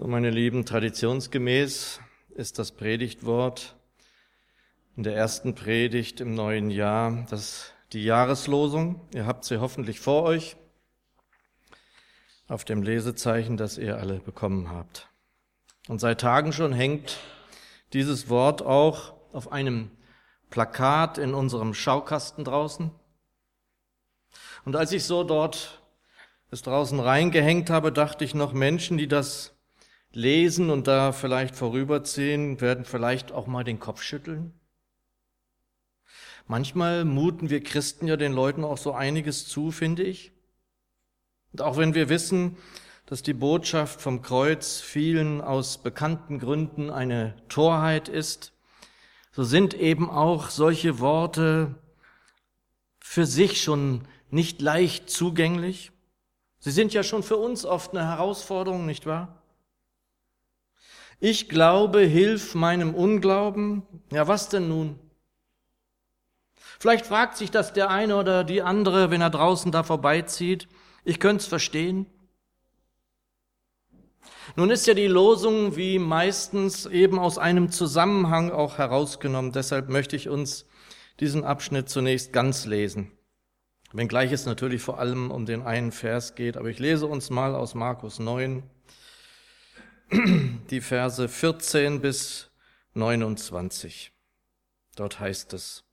So, meine Lieben, traditionsgemäß ist das Predigtwort in der ersten Predigt im neuen Jahr das die Jahreslosung. Ihr habt sie hoffentlich vor euch auf dem Lesezeichen, das ihr alle bekommen habt. Und seit Tagen schon hängt dieses Wort auch auf einem Plakat in unserem Schaukasten draußen. Und als ich so dort es draußen reingehängt habe, dachte ich noch Menschen, die das lesen und da vielleicht vorüberziehen, werden vielleicht auch mal den Kopf schütteln. Manchmal muten wir Christen ja den Leuten auch so einiges zu, finde ich. Und auch wenn wir wissen, dass die Botschaft vom Kreuz vielen aus bekannten Gründen eine Torheit ist, so sind eben auch solche Worte für sich schon nicht leicht zugänglich. Sie sind ja schon für uns oft eine Herausforderung, nicht wahr? Ich glaube, hilf meinem Unglauben. Ja, was denn nun? Vielleicht fragt sich das der eine oder die andere, wenn er draußen da vorbeizieht. Ich könnte es verstehen. Nun ist ja die Losung wie meistens eben aus einem Zusammenhang auch herausgenommen. Deshalb möchte ich uns diesen Abschnitt zunächst ganz lesen. Wenngleich es natürlich vor allem um den einen Vers geht, aber ich lese uns mal aus Markus 9, die Verse 14 bis 29. Dort heißt es,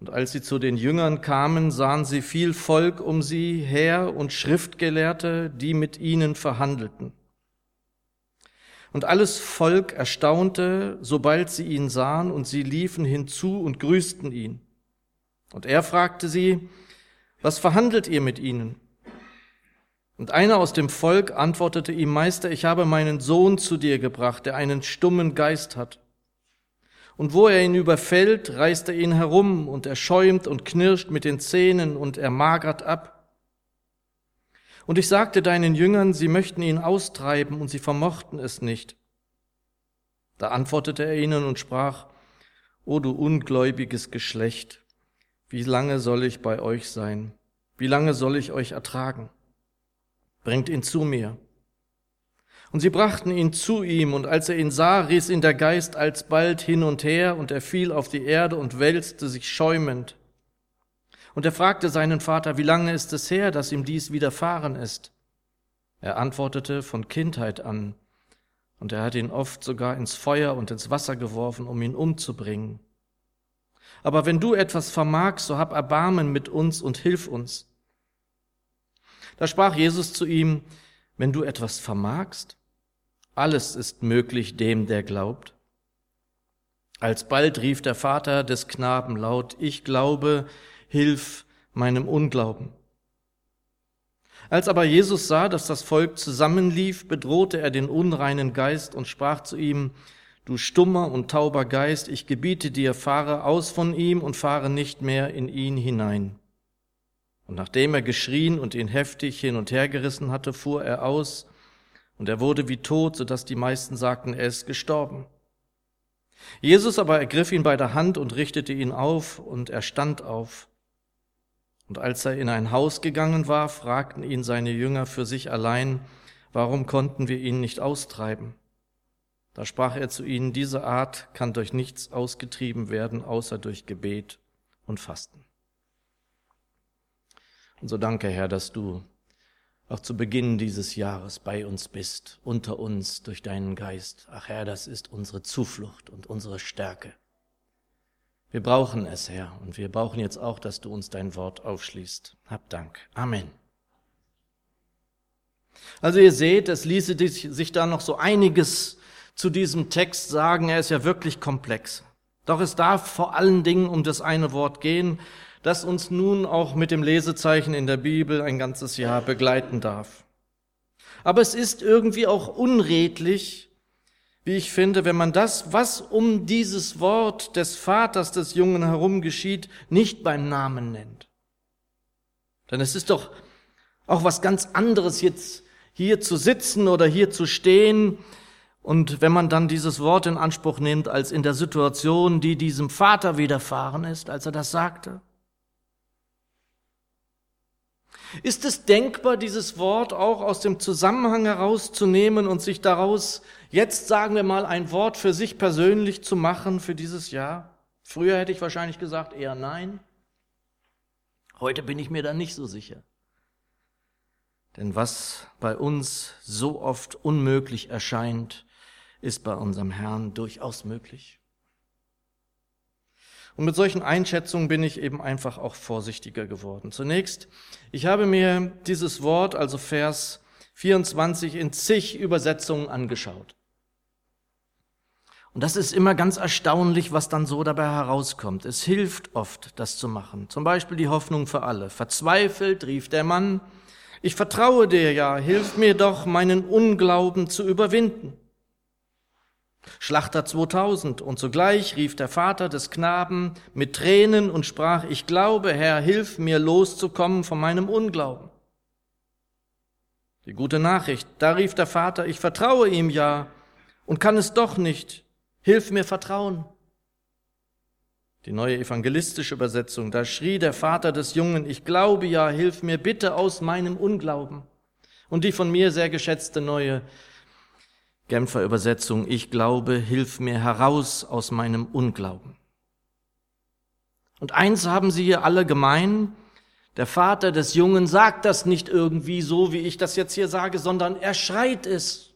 und als sie zu den Jüngern kamen, sahen sie viel Volk um sie her und Schriftgelehrte, die mit ihnen verhandelten. Und alles Volk erstaunte, sobald sie ihn sahen, und sie liefen hinzu und grüßten ihn. Und er fragte sie, was verhandelt ihr mit ihnen? Und einer aus dem Volk antwortete ihm, Meister, ich habe meinen Sohn zu dir gebracht, der einen stummen Geist hat. Und wo er ihn überfällt, reißt er ihn herum, und er schäumt und knirscht mit den Zähnen, und er magert ab. Und ich sagte deinen Jüngern, sie möchten ihn austreiben, und sie vermochten es nicht. Da antwortete er ihnen und sprach, O du ungläubiges Geschlecht, wie lange soll ich bei euch sein? Wie lange soll ich euch ertragen? Bringt ihn zu mir. Und sie brachten ihn zu ihm, und als er ihn sah, riss ihn der Geist alsbald hin und her, und er fiel auf die Erde und wälzte sich schäumend. Und er fragte seinen Vater, wie lange ist es her, dass ihm dies widerfahren ist? Er antwortete, von Kindheit an, und er hat ihn oft sogar ins Feuer und ins Wasser geworfen, um ihn umzubringen. Aber wenn du etwas vermagst, so hab Erbarmen mit uns und hilf uns. Da sprach Jesus zu ihm, wenn du etwas vermagst, alles ist möglich dem, der glaubt. Alsbald rief der Vater des Knaben laut, ich glaube, hilf meinem Unglauben. Als aber Jesus sah, dass das Volk zusammenlief, bedrohte er den unreinen Geist und sprach zu ihm, Du stummer und tauber Geist, ich gebiete dir, fahre aus von ihm und fahre nicht mehr in ihn hinein. Und nachdem er geschrien und ihn heftig hin und her gerissen hatte, fuhr er aus, und er wurde wie tot, so dass die meisten sagten, er ist gestorben. Jesus aber ergriff ihn bei der Hand und richtete ihn auf, und er stand auf. Und als er in ein Haus gegangen war, fragten ihn seine Jünger für sich allein, warum konnten wir ihn nicht austreiben? Da sprach er zu ihnen, diese Art kann durch nichts ausgetrieben werden, außer durch Gebet und Fasten. Und so danke, Herr, dass du auch zu Beginn dieses Jahres bei uns bist, unter uns durch deinen Geist. Ach Herr, das ist unsere Zuflucht und unsere Stärke. Wir brauchen es, Herr, und wir brauchen jetzt auch, dass du uns dein Wort aufschließt. Hab Dank. Amen. Also ihr seht, es ließe sich da noch so einiges zu diesem Text sagen. Er ist ja wirklich komplex. Doch es darf vor allen Dingen um das eine Wort gehen, das uns nun auch mit dem Lesezeichen in der Bibel ein ganzes Jahr begleiten darf. Aber es ist irgendwie auch unredlich, wie ich finde, wenn man das, was um dieses Wort des Vaters des Jungen herum geschieht, nicht beim Namen nennt. Denn es ist doch auch was ganz anderes, jetzt hier zu sitzen oder hier zu stehen. Und wenn man dann dieses Wort in Anspruch nimmt, als in der Situation, die diesem Vater widerfahren ist, als er das sagte. Ist es denkbar, dieses Wort auch aus dem Zusammenhang herauszunehmen und sich daraus jetzt, sagen wir mal, ein Wort für sich persönlich zu machen für dieses Jahr? Früher hätte ich wahrscheinlich gesagt eher nein. Heute bin ich mir da nicht so sicher. Denn was bei uns so oft unmöglich erscheint, ist bei unserem Herrn durchaus möglich. Und mit solchen Einschätzungen bin ich eben einfach auch vorsichtiger geworden. Zunächst, ich habe mir dieses Wort, also Vers 24, in zig Übersetzungen angeschaut. Und das ist immer ganz erstaunlich, was dann so dabei herauskommt. Es hilft oft, das zu machen. Zum Beispiel die Hoffnung für alle. Verzweifelt rief der Mann, ich vertraue dir ja, hilf mir doch, meinen Unglauben zu überwinden. Schlachter 2000. Und sogleich rief der Vater des Knaben mit Tränen und sprach, ich glaube, Herr, hilf mir loszukommen von meinem Unglauben. Die gute Nachricht, da rief der Vater, ich vertraue ihm ja und kann es doch nicht. Hilf mir vertrauen. Die neue evangelistische Übersetzung, da schrie der Vater des Jungen, ich glaube ja, hilf mir bitte aus meinem Unglauben. Und die von mir sehr geschätzte neue Genfer Übersetzung, ich glaube, hilf mir heraus aus meinem Unglauben. Und eins haben sie hier alle gemein, der Vater des Jungen sagt das nicht irgendwie so, wie ich das jetzt hier sage, sondern er schreit es.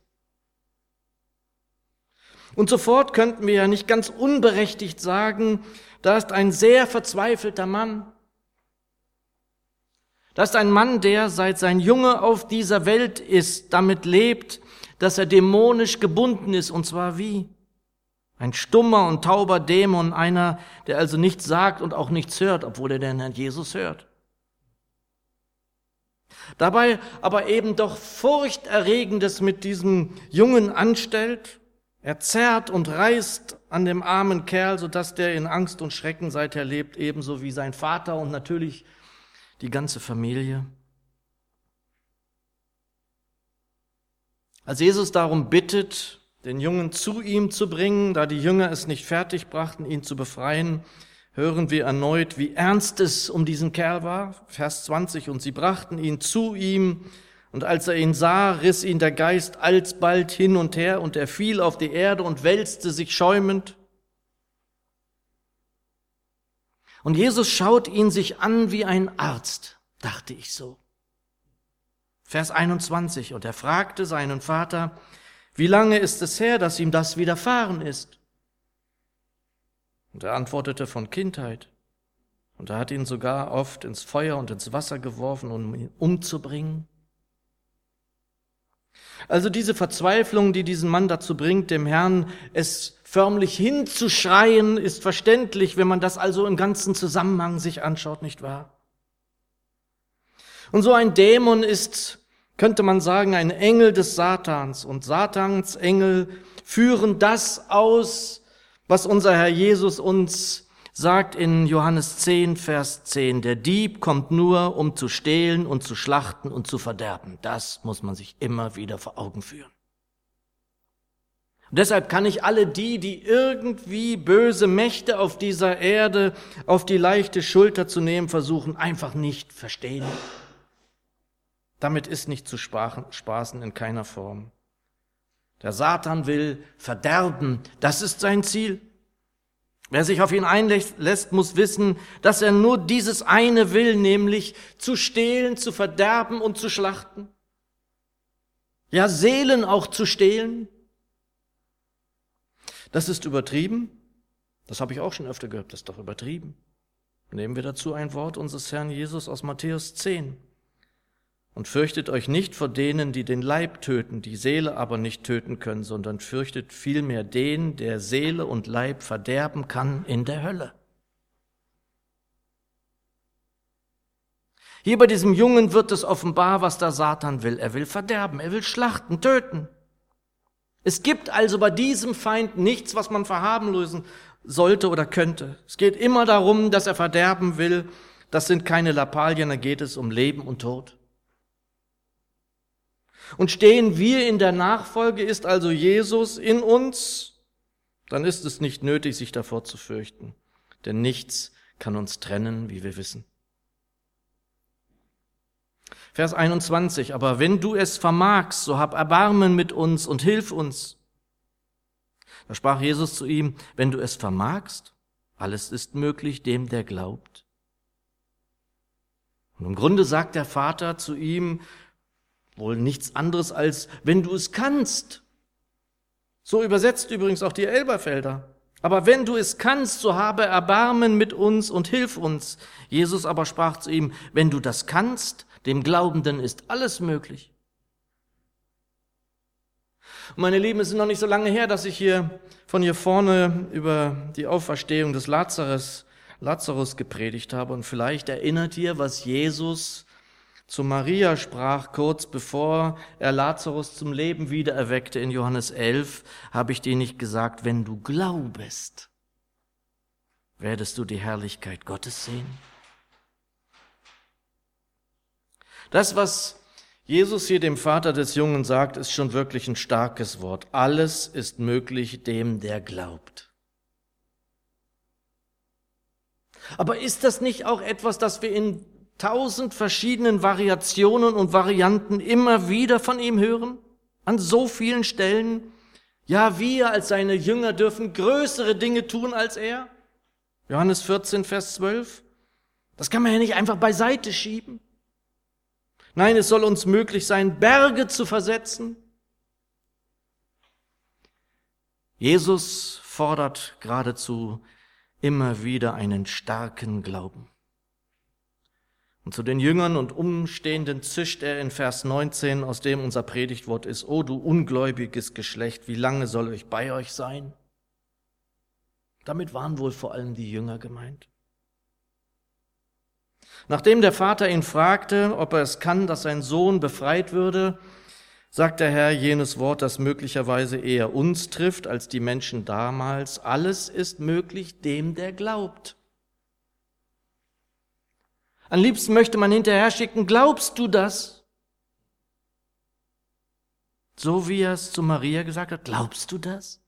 Und sofort könnten wir ja nicht ganz unberechtigt sagen, da ist ein sehr verzweifelter Mann. Da ist ein Mann, der seit sein Junge auf dieser Welt ist, damit lebt, dass er dämonisch gebunden ist, und zwar wie? Ein stummer und tauber Dämon, einer, der also nichts sagt und auch nichts hört, obwohl er den Herrn Jesus hört. Dabei aber eben doch Furchterregendes mit diesem Jungen anstellt. Er zerrt und reißt an dem armen Kerl, sodass der in Angst und Schrecken seither lebt, ebenso wie sein Vater und natürlich die ganze Familie. Als Jesus darum bittet, den Jungen zu ihm zu bringen, da die Jünger es nicht fertig brachten, ihn zu befreien, hören wir erneut, wie ernst es um diesen Kerl war. Vers 20, und sie brachten ihn zu ihm, und als er ihn sah, riss ihn der Geist alsbald hin und her, und er fiel auf die Erde und wälzte sich schäumend. Und Jesus schaut ihn sich an wie ein Arzt, dachte ich so. Vers 21. Und er fragte seinen Vater, wie lange ist es her, dass ihm das widerfahren ist? Und er antwortete von Kindheit. Und er hat ihn sogar oft ins Feuer und ins Wasser geworfen, um ihn umzubringen. Also diese Verzweiflung, die diesen Mann dazu bringt, dem Herrn es förmlich hinzuschreien, ist verständlich, wenn man das also im ganzen Zusammenhang sich anschaut, nicht wahr? Und so ein Dämon ist, könnte man sagen, ein Engel des Satans. Und Satans Engel führen das aus, was unser Herr Jesus uns sagt in Johannes 10, Vers 10. Der Dieb kommt nur, um zu stehlen und zu schlachten und zu verderben. Das muss man sich immer wieder vor Augen führen. Und deshalb kann ich alle die, die irgendwie böse Mächte auf dieser Erde auf die leichte Schulter zu nehmen versuchen, einfach nicht verstehen. Damit ist nicht zu spaßen in keiner Form. Der Satan will verderben, das ist sein Ziel. Wer sich auf ihn einlässt, muss wissen, dass er nur dieses eine will, nämlich zu stehlen, zu verderben und zu schlachten. Ja, Seelen auch zu stehlen. Das ist übertrieben. Das habe ich auch schon öfter gehört, das ist doch übertrieben. Nehmen wir dazu ein Wort unseres Herrn Jesus aus Matthäus 10. Und fürchtet euch nicht vor denen, die den Leib töten, die Seele aber nicht töten können, sondern fürchtet vielmehr den, der Seele und Leib verderben kann in der Hölle. Hier bei diesem Jungen wird es offenbar, was der Satan will. Er will verderben, er will schlachten, töten. Es gibt also bei diesem Feind nichts, was man verharmlosen sollte oder könnte. Es geht immer darum, dass er verderben will. Das sind keine Lappalien, da geht es um Leben und Tod. Und stehen wir in der Nachfolge, ist also Jesus in uns, dann ist es nicht nötig, sich davor zu fürchten, denn nichts kann uns trennen, wie wir wissen. Vers 21, aber wenn du es vermagst, so hab Erbarmen mit uns und hilf uns. Da sprach Jesus zu ihm, wenn du es vermagst, alles ist möglich dem, der glaubt. Und im Grunde sagt der Vater zu ihm wohl nichts anderes als, wenn du es kannst. So übersetzt übrigens auch die Elberfelder. Aber wenn du es kannst, so habe Erbarmen mit uns und hilf uns. Jesus aber sprach zu ihm, wenn du das kannst, dem Glaubenden ist alles möglich. Meine Lieben, es ist noch nicht so lange her, dass ich hier von hier vorne über die Auferstehung des Lazarus, Lazarus gepredigt habe. Und vielleicht erinnert ihr, was Jesus zu Maria sprach, kurz bevor er Lazarus zum Leben wiedererweckte in Johannes 11, habe ich dir nicht gesagt, wenn du glaubest, werdest du die Herrlichkeit Gottes sehen? Das, was Jesus hier dem Vater des Jungen sagt, ist schon wirklich ein starkes Wort. Alles ist möglich dem, der glaubt. Aber ist das nicht auch etwas, das wir in tausend verschiedenen Variationen und Varianten immer wieder von ihm hören? An so vielen Stellen? Ja, wir als seine Jünger dürfen größere Dinge tun als er. Johannes 14, Vers 12. Das kann man ja nicht einfach beiseite schieben. Nein, es soll uns möglich sein, Berge zu versetzen. Jesus fordert geradezu immer wieder einen starken Glauben. Und zu den Jüngern und Umstehenden zischt er in Vers 19, aus dem unser Predigtwort ist, O du ungläubiges Geschlecht, wie lange soll ich bei euch sein? Damit waren wohl vor allem die Jünger gemeint. Nachdem der Vater ihn fragte, ob er es kann, dass sein Sohn befreit würde, sagt der Herr jenes Wort, das möglicherweise eher uns trifft als die Menschen damals. Alles ist möglich dem, der glaubt. Am liebsten möchte man hinterher schicken, glaubst du das? So wie er es zu Maria gesagt hat, glaubst du das?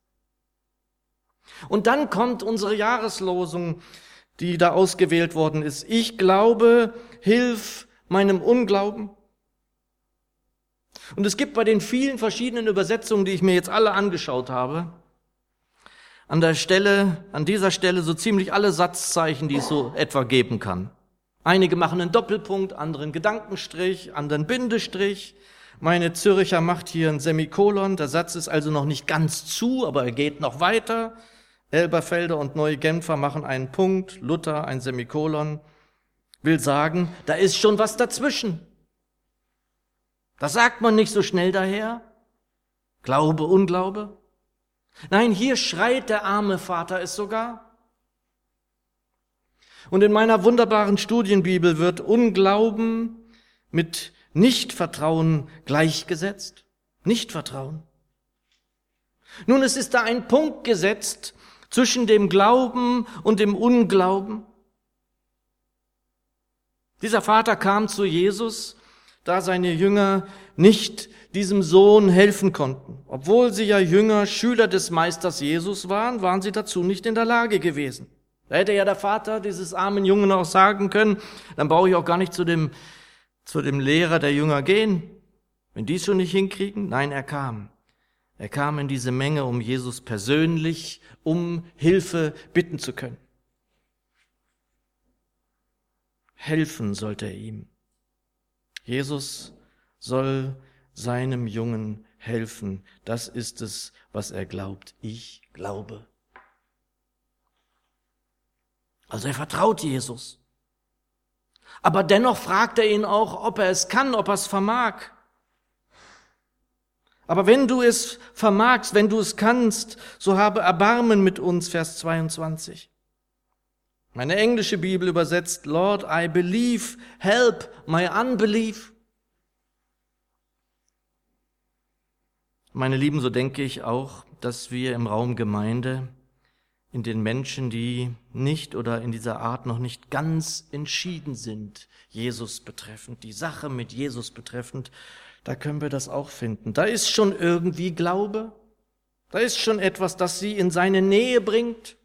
Und dann kommt unsere Jahreslosung, die da ausgewählt worden ist. Ich glaube, hilf meinem Unglauben. Und es gibt bei den vielen verschiedenen Übersetzungen, die ich mir jetzt alle angeschaut habe, an der Stelle, an dieser Stelle so ziemlich alle Satzzeichen, die es so etwa geben kann. Einige machen einen Doppelpunkt, andere einen Gedankenstrich, anderen Bindestrich. Meine Zürcher macht hier ein Semikolon. Der Satz ist also noch nicht ganz zu, aber er geht noch weiter. Elberfelder und Neue Genfer machen einen Punkt, Luther ein Semikolon. Will sagen, da ist schon was dazwischen. Das sagt man nicht so schnell daher. Glaube, Unglaube. Nein, hier schreit der arme Vater es sogar. Und in meiner wunderbaren Studienbibel wird Unglauben mit Nichtvertrauen gleichgesetzt. Nichtvertrauen. Nun, es ist da ein Punkt gesetzt zwischen dem Glauben und dem Unglauben. Dieser Vater kam zu Jesus, da seine Jünger nicht diesem Sohn helfen konnten. Obwohl sie ja Jünger, Schüler des Meisters Jesus waren, waren sie dazu nicht in der Lage gewesen. Da hätte ja der Vater dieses armen Jungen auch sagen können, dann brauche ich auch gar nicht zu dem, zu dem Lehrer der Jünger gehen. Wenn die es schon nicht hinkriegen, nein, er kam. Er kam in diese Menge, um Jesus persönlich um Hilfe bitten zu können. Helfen sollte er ihm. Jesus soll seinem Jungen helfen. Das ist es, was er glaubt. Ich glaube. Also er vertraut Jesus. Aber dennoch fragt er ihn auch, ob er es kann, ob er es vermag. Aber wenn du es vermagst, wenn du es kannst, so habe Erbarmen mit uns, Vers 22. Meine englische Bibel übersetzt, Lord, I believe, help my unbelief. Meine Lieben, so denke ich auch, dass wir im Raum Gemeinde in den Menschen, die nicht oder in dieser Art noch nicht ganz entschieden sind, Jesus betreffend, die Sache mit Jesus betreffend, da können wir das auch finden. Da ist schon irgendwie Glaube, da ist schon etwas, das sie in seine Nähe bringt.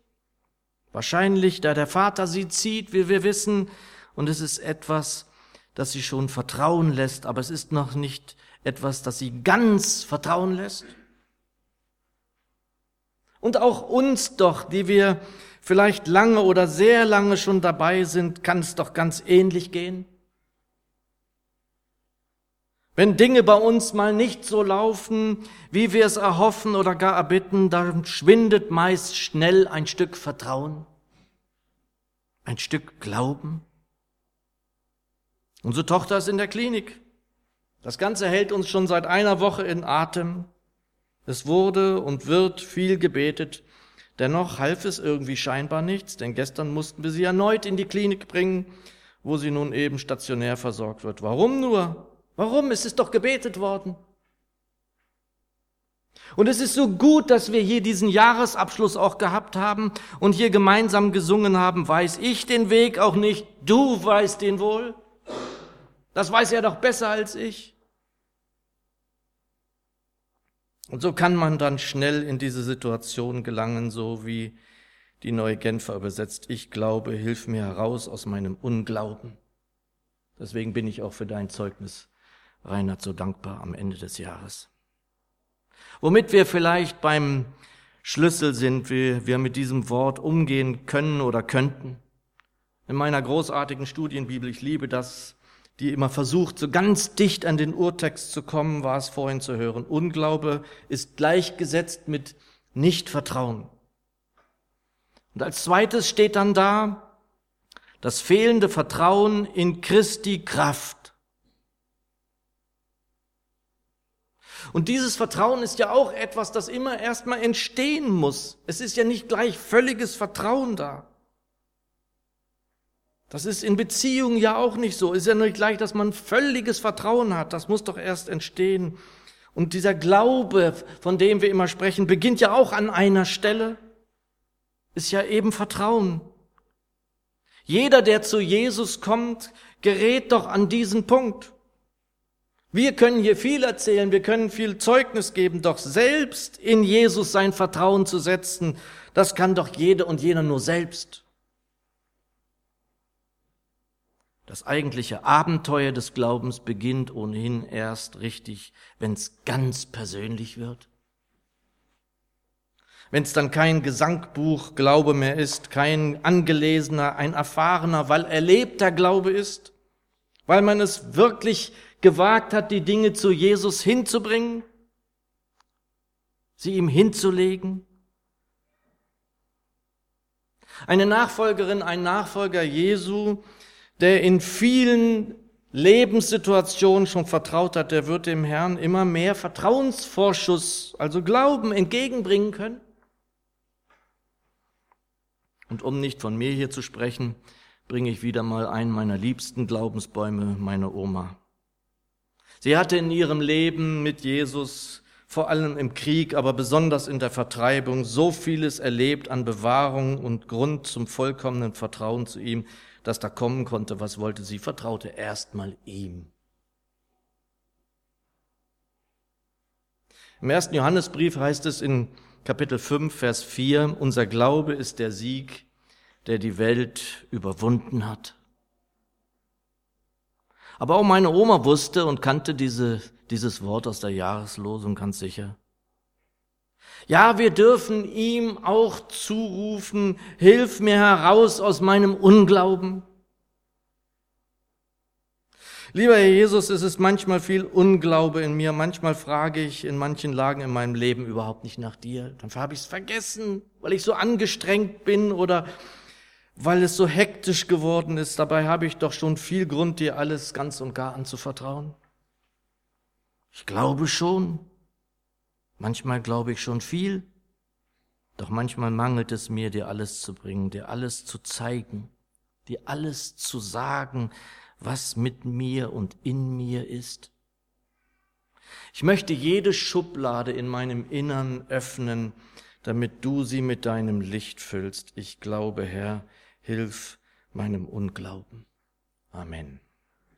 Wahrscheinlich, da der Vater sie zieht, wie wir wissen, und es ist etwas, das sie schon vertrauen lässt, aber es ist noch nicht etwas, das sie ganz vertrauen lässt. Und auch uns doch, die wir vielleicht lange oder sehr lange schon dabei sind, kann es doch ganz ähnlich gehen. Wenn Dinge bei uns mal nicht so laufen, wie wir es erhoffen oder gar erbitten, dann schwindet meist schnell ein Stück Vertrauen, ein Stück Glauben. Unsere Tochter ist in der Klinik. Das Ganze hält uns schon seit einer Woche in Atem. Es wurde und wird viel gebetet. Dennoch half es irgendwie scheinbar nichts, denn gestern mussten wir sie erneut in die Klinik bringen, wo sie nun eben stationär versorgt wird. Warum nur? Warum? Es ist doch gebetet worden. Und es ist so gut, dass wir hier diesen Jahresabschluss auch gehabt haben und hier gemeinsam gesungen haben, weiß ich den Weg auch nicht, du weißt den wohl. Das weiß er doch besser als ich. Und so kann man dann schnell in diese Situation gelangen, so wie die neue Genfer übersetzt, ich glaube, hilf mir heraus aus meinem Unglauben. Deswegen bin ich auch für dein Zeugnis Reinhard so dankbar am Ende des Jahres. Womit wir vielleicht beim Schlüssel sind, wie wir mit diesem Wort umgehen können oder könnten. In meiner großartigen Studienbibel, ich liebe das, die immer versucht, so ganz dicht an den Urtext zu kommen, war es vorhin zu hören. Unglaube ist gleichgesetzt mit Nichtvertrauen. Und als zweites steht dann da das fehlende Vertrauen in Christi Kraft. Und dieses Vertrauen ist ja auch etwas, das immer erstmal entstehen muss. Es ist ja nicht gleich völliges Vertrauen da. Das ist in Beziehungen ja auch nicht so. Ist ja nicht gleich, dass man völliges Vertrauen hat. Das muss doch erst entstehen. Und dieser Glaube, von dem wir immer sprechen, beginnt ja auch an einer Stelle. Ist ja eben Vertrauen. Jeder, der zu Jesus kommt, gerät doch an diesen Punkt. Wir können hier viel erzählen, wir können viel Zeugnis geben, doch selbst in Jesus sein Vertrauen zu setzen, das kann doch jede und jeder nur selbst. Das eigentliche Abenteuer des Glaubens beginnt ohnehin erst richtig, wenn es ganz persönlich wird. Wenn es dann kein Gesangbuch Glaube mehr ist, kein angelesener, ein erfahrener, weil erlebter Glaube ist, weil man es wirklich gewagt hat, die Dinge zu Jesus hinzubringen, sie ihm hinzulegen. Eine Nachfolgerin, ein Nachfolger Jesu, der in vielen Lebenssituationen schon vertraut hat, der wird dem Herrn immer mehr Vertrauensvorschuss, also Glauben entgegenbringen können. Und um nicht von mir hier zu sprechen, bringe ich wieder mal einen meiner liebsten Glaubensbäume, meine Oma. Sie hatte in ihrem Leben mit Jesus, vor allem im Krieg, aber besonders in der Vertreibung, so vieles erlebt an Bewahrung und Grund zum vollkommenen Vertrauen zu ihm, dass da kommen konnte, was wollte sie, vertraute erstmal ihm. Im ersten Johannesbrief heißt es in Kapitel 5, Vers 4, unser Glaube ist der Sieg, der die Welt überwunden hat. Aber auch meine Oma wusste und kannte diese, dieses Wort aus der Jahreslosung ganz sicher. Ja, wir dürfen ihm auch zurufen, hilf mir heraus aus meinem Unglauben. Lieber Herr Jesus, es ist manchmal viel Unglaube in mir. Manchmal frage ich in manchen Lagen in meinem Leben überhaupt nicht nach dir. Dann habe ich es vergessen, weil ich so angestrengt bin oder weil es so hektisch geworden ist. Dabei habe ich doch schon viel Grund, dir alles ganz und gar anzuvertrauen. Ich glaube schon. Manchmal glaube ich schon viel. Doch manchmal mangelt es mir, dir alles zu bringen, dir alles zu zeigen, dir alles zu sagen, was mit mir und in mir ist. Ich möchte jede Schublade in meinem Innern öffnen, damit du sie mit deinem Licht füllst. Ich glaube, Herr, hilf meinem Unglauben. Amen.